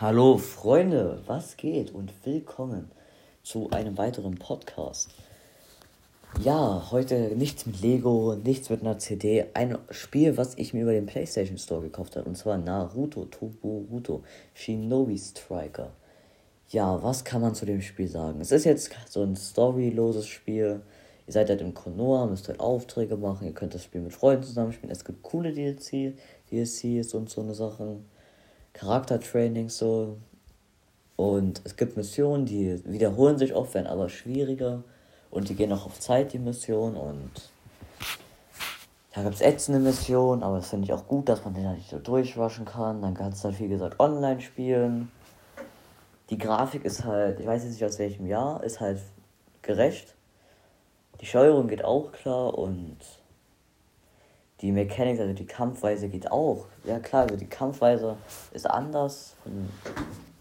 Hallo Freunde, was geht und willkommen zu einem weiteren Podcast. Ja, heute nichts mit Lego, nichts mit einer CD, ein Spiel, was ich mir über den PlayStation Store gekauft habe, und zwar Naruto Toboruto Shinobi Striker. Ja, was kann man zu dem Spiel sagen? Es ist jetzt so ein storyloses Spiel. Ihr seid halt im Konoha, müsst halt Aufträge machen, ihr könnt das Spiel mit Freunden zusammenspielen. Es gibt coole DLC, DLCs und so eine Sachen. Charaktertraining so. Und es gibt Missionen, die wiederholen sich oft, werden aber schwieriger. Und die gehen auch auf Zeit, die Mission. Und da gibt es ätzende Missionen, aber das finde ich auch gut, dass man den halt nicht so durchwaschen kann. Dann kannst du halt, wie gesagt, online spielen. Die Grafik ist halt, ich weiß jetzt nicht aus welchem Jahr, ist halt gerecht. Die Steuerung geht auch klar und die Mechanik, also die Kampfweise geht auch. Ja klar, also die Kampfweise ist anders. Von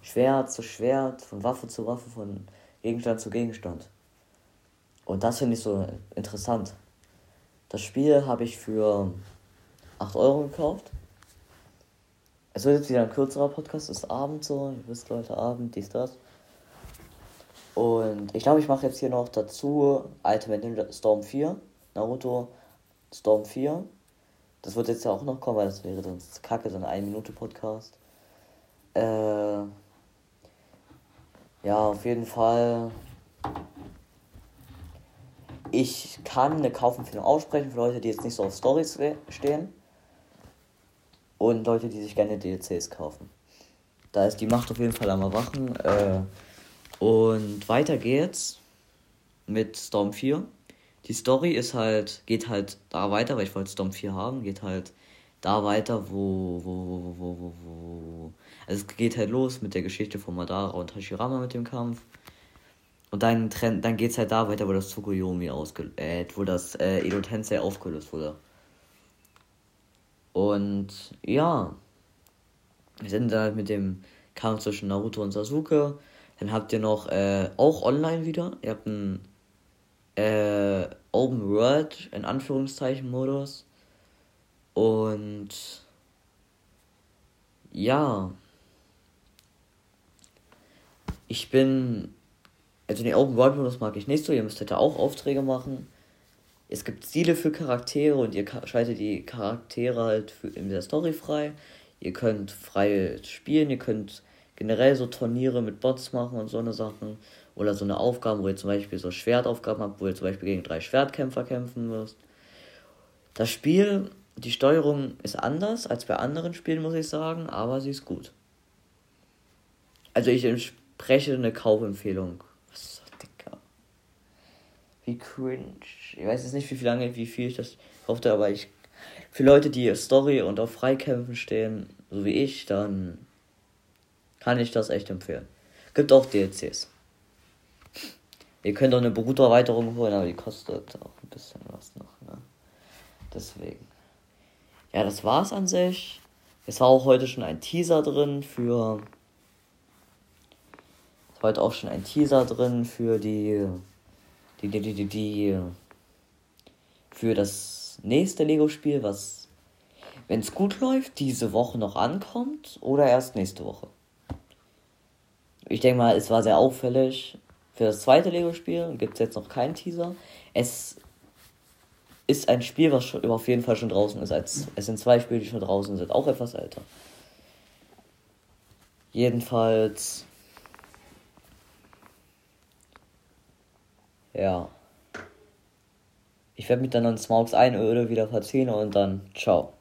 Schwert zu Schwert, von Waffe zu Waffe, von Gegenstand zu Gegenstand. Und das finde ich so interessant. Das Spiel habe ich für 8 Euro gekauft. Es wird jetzt wieder ein kürzerer Podcast, ist Abend so, ihr wisst Leute, Abend, dies, das. Und ich glaube, ich mache jetzt hier noch dazu Ultimate Ninja Storm 4, Naruto Storm 4. Das wird jetzt ja auch noch kommen, weil das wäre sonst kacke, so eine 1-Minute-Podcast. Äh, ja, auf jeden Fall. Ich kann eine Kaufempfehlung aussprechen für Leute, die jetzt nicht so auf Stories stehen. Und Leute, die sich gerne DLCs kaufen. Da ist die Macht auf jeden Fall am Erwachen. Äh, und weiter geht's mit Storm 4. Die Story ist halt, geht halt da weiter, weil ich wollte Storm 4 haben, geht halt da weiter, wo, wo, wo, wo, wo, wo. Also es geht halt los mit der Geschichte von Madara und Hashirama mit dem Kampf. Und dann, dann geht es halt da weiter, wo das Tsukuyomi ausgelöst, äh, wo das äh, Edo Tensei aufgelöst wurde. Und ja, wir sind da halt mit dem Kampf zwischen Naruto und Sasuke. Dann habt ihr noch äh, auch online wieder. Ihr habt einen äh, Open World in Anführungszeichen Modus. Und ja. Ich bin. Also den Open World Modus mag ich nicht so. Ihr müsst da auch Aufträge machen. Es gibt Ziele für Charaktere und ihr schaltet die Charaktere halt für, in der Story frei. Ihr könnt frei spielen, ihr könnt generell so Turniere mit Bots machen und so eine Sachen. Oder so eine Aufgabe, wo ihr zum Beispiel so Schwertaufgaben habt, wo ihr zum Beispiel gegen drei Schwertkämpfer kämpfen müsst. Das Spiel, die Steuerung ist anders als bei anderen Spielen, muss ich sagen, aber sie ist gut. Also ich entspreche eine Kaufempfehlung. Was ist das, Dicker? Wie cringe. Ich weiß jetzt nicht, wie viel lange, wie viel ich das kaufte, aber ich. Für Leute, die Story und auf Freikämpfen stehen, so wie ich, dann kann ich das echt empfehlen. Gibt auch DLCs. Ihr könnt auch eine Boruto-Erweiterung holen, aber die kostet auch ein bisschen was noch. Ne? Deswegen. Ja, das war's an sich. Es war auch heute schon ein Teaser drin für. Es war heute auch schon ein Teaser drin für die. Die, die, die, die, die. Für das nächste Lego-Spiel, was, wenn es gut läuft, diese Woche noch ankommt oder erst nächste Woche. Ich denke mal, es war sehr auffällig. Für das zweite Lego-Spiel gibt es jetzt noch keinen Teaser. Es ist ein Spiel, was schon, auf jeden Fall schon draußen ist. Als, es sind zwei Spiele, die schon draußen sind, auch etwas älter. Jedenfalls. Ja. Ich werde mich dann an Smaugs Einöde wieder verziehen und dann ciao.